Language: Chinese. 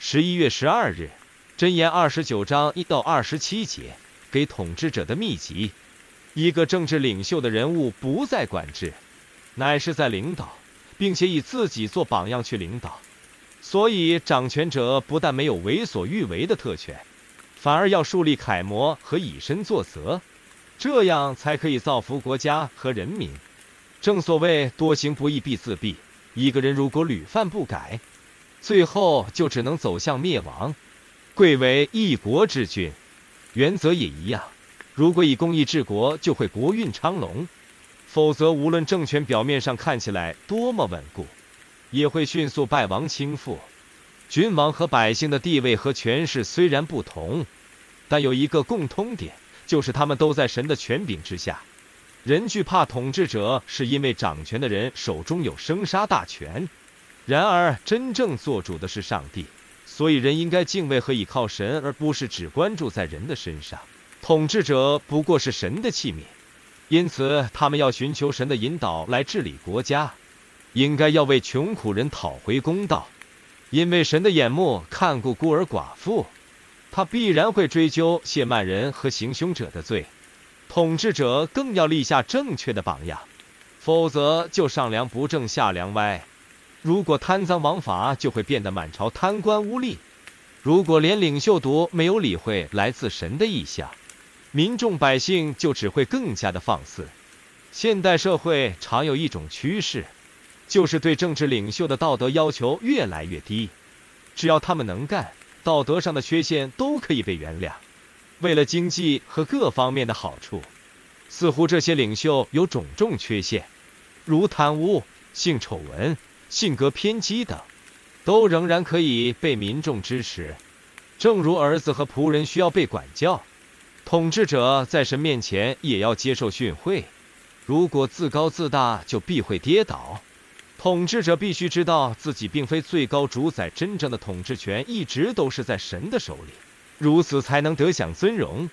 十一月十二日，箴言二十九章一到二十七节，给统治者的秘籍：一个政治领袖的人物不在管制，乃是在领导，并且以自己做榜样去领导。所以，掌权者不但没有为所欲为的特权，反而要树立楷模和以身作则，这样才可以造福国家和人民。正所谓多行不义必自毙。一个人如果屡犯不改，最后就只能走向灭亡。贵为一国之君，原则也一样。如果以公义治国，就会国运昌隆；否则，无论政权表面上看起来多么稳固，也会迅速败亡倾覆。君王和百姓的地位和权势虽然不同，但有一个共通点，就是他们都在神的权柄之下。人惧怕统治者，是因为掌权的人手中有生杀大权。然而，真正做主的是上帝，所以人应该敬畏和倚靠神，而不是只关注在人的身上。统治者不过是神的器皿，因此他们要寻求神的引导来治理国家，应该要为穷苦人讨回公道，因为神的眼目看顾孤儿寡妇，他必然会追究亵慢人和行凶者的罪。统治者更要立下正确的榜样，否则就上梁不正下梁歪。如果贪赃枉法，就会变得满朝贪官污吏；如果连领袖都没有理会来自神的意向，民众百姓就只会更加的放肆。现代社会常有一种趋势，就是对政治领袖的道德要求越来越低，只要他们能干，道德上的缺陷都可以被原谅。为了经济和各方面的好处，似乎这些领袖有种种缺陷，如贪污、性丑闻、性格偏激等，都仍然可以被民众支持。正如儿子和仆人需要被管教，统治者在神面前也要接受训诲。如果自高自大，就必会跌倒。统治者必须知道自己并非最高主宰，真正的统治权一直都是在神的手里。如此才能得享尊荣。